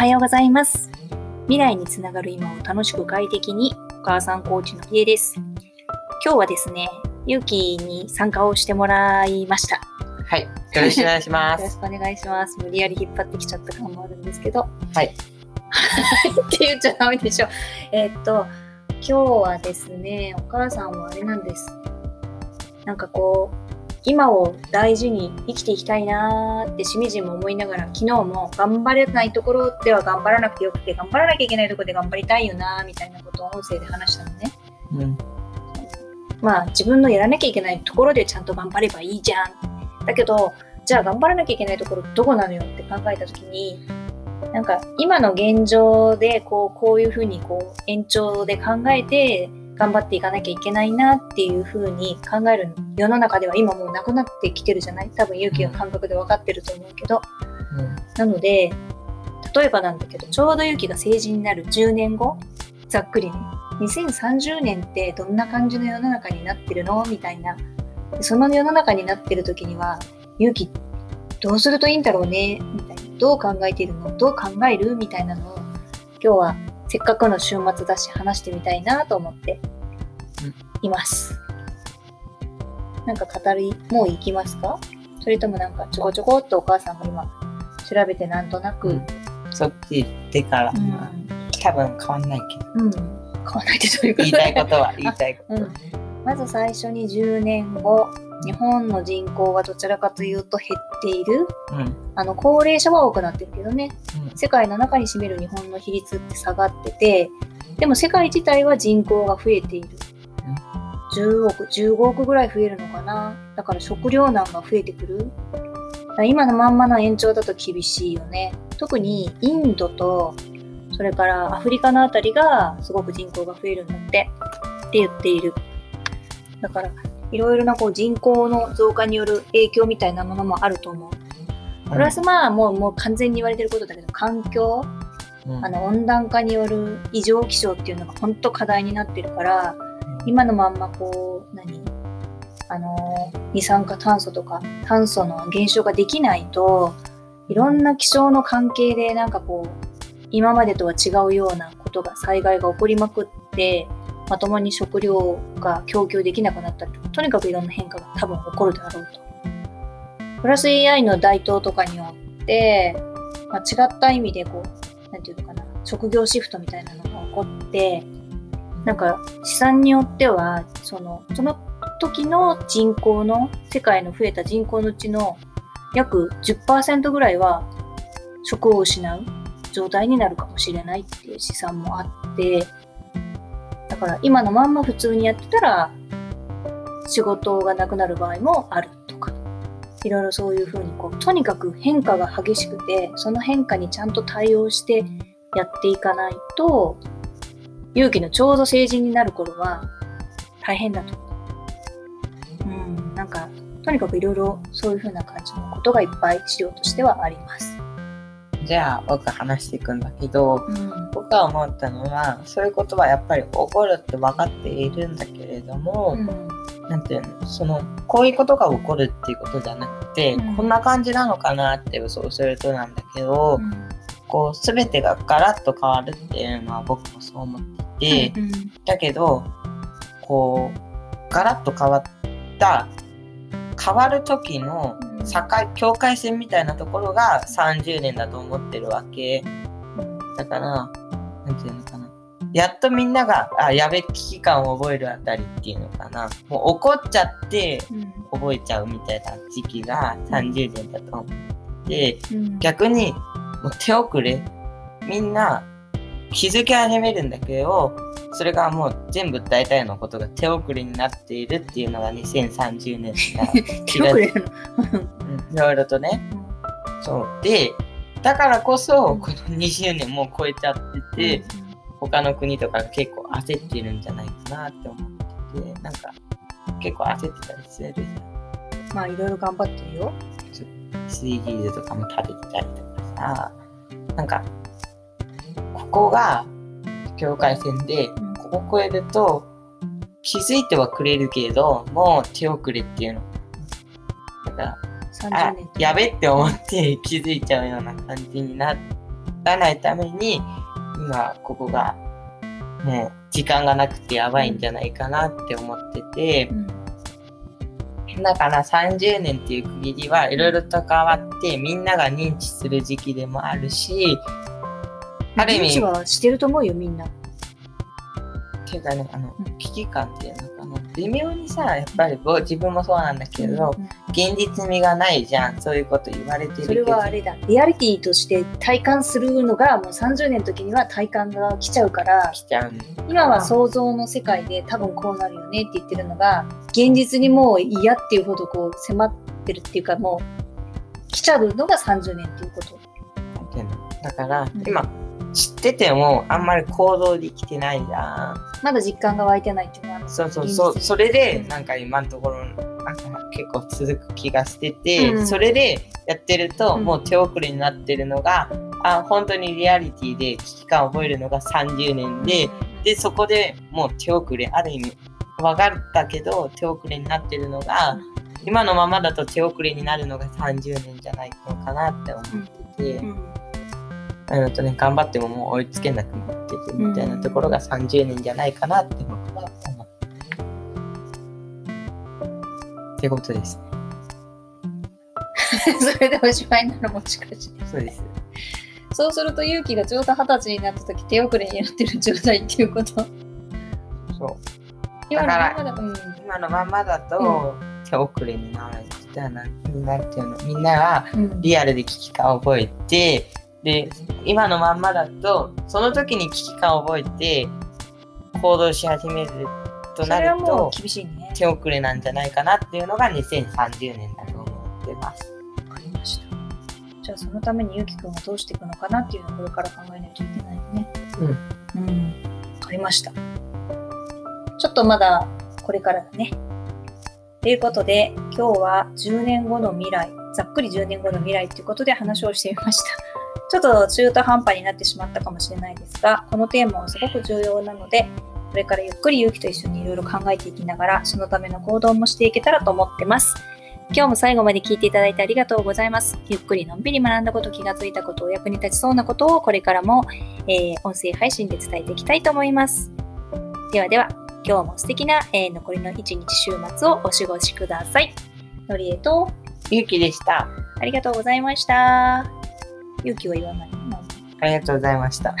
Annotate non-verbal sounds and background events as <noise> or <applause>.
はようございます。未来につながる今を楽しく快適に、お母さんコーチのひえです。今日はですね、ゆうきに参加をしてもらいました。はい。よろしくお願いしま <laughs> よろしす。くお願いします。無理やり引っ張ってきちゃった感もあるんですけど。はい。<laughs> って言っちゃダメでしょ。えーっと、今日はですね、お母さんはあれなんです。なんかこう、今を大事に生きていきたいなーってしみじみ思いながら、昨日も頑張れないところでは頑張らなくてよくて、頑張らなきゃいけないところで頑張りたいよなーみたいなことを音声で話したのね。うん。まあ自分のやらなきゃいけないところでちゃんと頑張ればいいじゃん。だけど、じゃあ頑張らなきゃいけないところどこなのよって考えたときに、なんか今の現状でこうこういうふうにこう延長で考えて頑張っていかなきゃいけないなっていうふうに考える世の中では今もうなくなってきてるじゃない？多分勇気の感覚で分かってると思うけど、うん。なので例えばなんだけどちょうど勇気が成人になる10年後ざっくり。ね2030年ってどんな感じの世の中になってるの？みたいな。でその世の中になってる時には勇気どうするといいんだろうね？みたいな。どう考えているの？どう考える？みたいなのを今日はせっかくの週末だし話してみたいなと思っています、なんか語りもう行きますか？それともなんかちょこちょこっとお母さんも今調べてなんとなく、うん。そっち行ってから、うん。多分変わんないけど、うん、変わらないでどういうこと？言いたいことは言いたいこと。うん、まず最初に10年後日本の人口はどちらかというと減っている。うん。うん。あの高齢者は多くなってるけどね。世界の中に占める日本の比率って下がっててでも世界自体は人口が増えている10億15億ぐらい増えるのかな？だから食糧難が増えてくる？今のまんまの延長だと厳しいよね。特にインドとそれからアフリカのあたりがすごく人口が増えるんだって。って言っている。だからいろいろなこう人口の増加による影響みたいなものもあると思う。プラスまあもうもう完全に言われてることだけど環境。うん、あの温暖化による異常気象っていうのが本当課題になってるから今のまんまこう何？あの二酸化炭素とか炭素の減少ができないといろんな気象の関係でなんかこう今までとは違うようなことが災害が起こりまくってまともに食料が供給できなくなったりとかとにかくいろんな変化が多分起こるだろうと。プラス AI の台頭とかによって、まあ、違った意味でこうなんていうのかな、職業シフトみたいなのが起こって、なんか試算によっては、その、その時の人口の、世界の増えた人口のうちの約10%ぐらいは職を失う状態になるかもしれないっていう試算もあって、だから今のまんま普通にやってたら仕事がなくなる場合もあるとか、いろいろそういうふうにこう、とにかく変化が激しくて、その変化にちゃんと対応してやっていかないと、勇気のちょうど成人になる頃は大変だと。うん、なんか、とにかくいろいろそういうふうな感じのことがいっぱい資料としてはあります。じゃあ、僕話していくんだけど、うん。僕が思ったのは、そういうことはやっぱり起こるって分かっているんだけれども、うんていうのそのこういうことが起こるっていうことじゃなくて、うんこんな感じなのかなって予想するとなんだけど、うんこう全てがガラッと変わるっていうのは僕もそう思っていて、うんだけどこうガラッと変わった変わる時の境境界線みたいなところが30年だと思ってるわけ。だからなんていうのかな。やっとみんながあやべ危機感を覚えるあたりっていうのかな。もう怒っちゃってうん。覚えちゃうみたいな時期が30年だと思ってうん。逆にもう手遅れ？みんな気づき始めるんだけどそれがもう全部大体のことが手遅れになっているっていうのが2030年だ <laughs> 手遅れいろいろとね。そう。でだからこそこの20年もう超えちゃってて、他の国とかが結構焦ってるんじゃないかなって思っててなんか結構焦ってたりするじゃん。まあいろいろ頑張ってるよ。SDGs とかも立ててたりとかさなんかここが境界線でうん。ここ越えると気づいてはくれるけどもう手遅れっていうの。だからあ30年。やべって思って気づいちゃうような感じになっらないために今ここがもう時間がなくてやばいんじゃないかなって思っててう、んだから30年っていう区切りはいろいろと変わってみんなが認知する時期でもあるしある意味認知はしてると思うよみんな。っていうかねあのうん。危機感っていうの微妙にさやっぱりぼ自分もそうなんだけど、うん現実味がないじゃん。そういうこと言われてるそれけどはあれだ。リアリティとして体感するのがもう30年の時には体感が来ちゃうから来ちゃうんだ今は想像の世界で多分こうなるよねって言ってるのが現実にもう嫌っていうほどこう迫ってるっていうかもう来ちゃうのが30年っていうこと。だから、ん。今知っててもあんまり行動できてないじゃん。まだ実感が湧いてないってそうそうそうそれでなんか今のところ結構続く気がしてて、うん。それでやってるとうん。もう手遅れになってるのが、あ本当にリアリティで危機感を覚えるのが30年で、でそこでもう手遅れある意味分かったけど手遅れになってるのが、今のままだと手遅れになるのが30年じゃないのかなって思ってて、うん。あのとね頑張ってももう追いつけなくなっててみたいなところが30年じゃないかなってってことです。<laughs> それでおしまいなのもしかして。そうです。そうすると勇気がちょうど二十歳になった時手遅れになってる状態っていうこと。そう。今のままだうん今のままだと手遅れになるみな、なんていうの、みんながうんリアルで危機感を覚えて、で、今のまんまだと、その時に危機感を覚えて、行動し始めるとなそれはもうると、厳しいね。手遅れなんじゃないかなっていうのが2030年だと思ってます。わかりました。じゃあそのためにゆうきくんはどうしていくのかなっていうのをこれから考えないといけないよね。うん。うん。わかりました。ちょっとまだこれからだね。ということで、今日は10年後の未来、ざっくり10年後の未来ということで話をしてみました。ちょっと中途半端になってしまったかもしれないですが、このテーマはすごく重要なので、これからゆっくり勇気と一緒にいろいろ考えていきながら、そのための行動もしていけたらと思ってます。今日も最後まで聞いていただいてありがとうございます。ゆっくりのんびり学んだこと、気がついたこと、お役に立ちそうなことをこれからも、えー音声配信で伝えていきたいと思います。ではでは、今日も素敵な、えー残りの一日週末をお過ごしください。のりえと、ゆうきでした。ありがとうございました。勇気は言わない。ありがとうございました。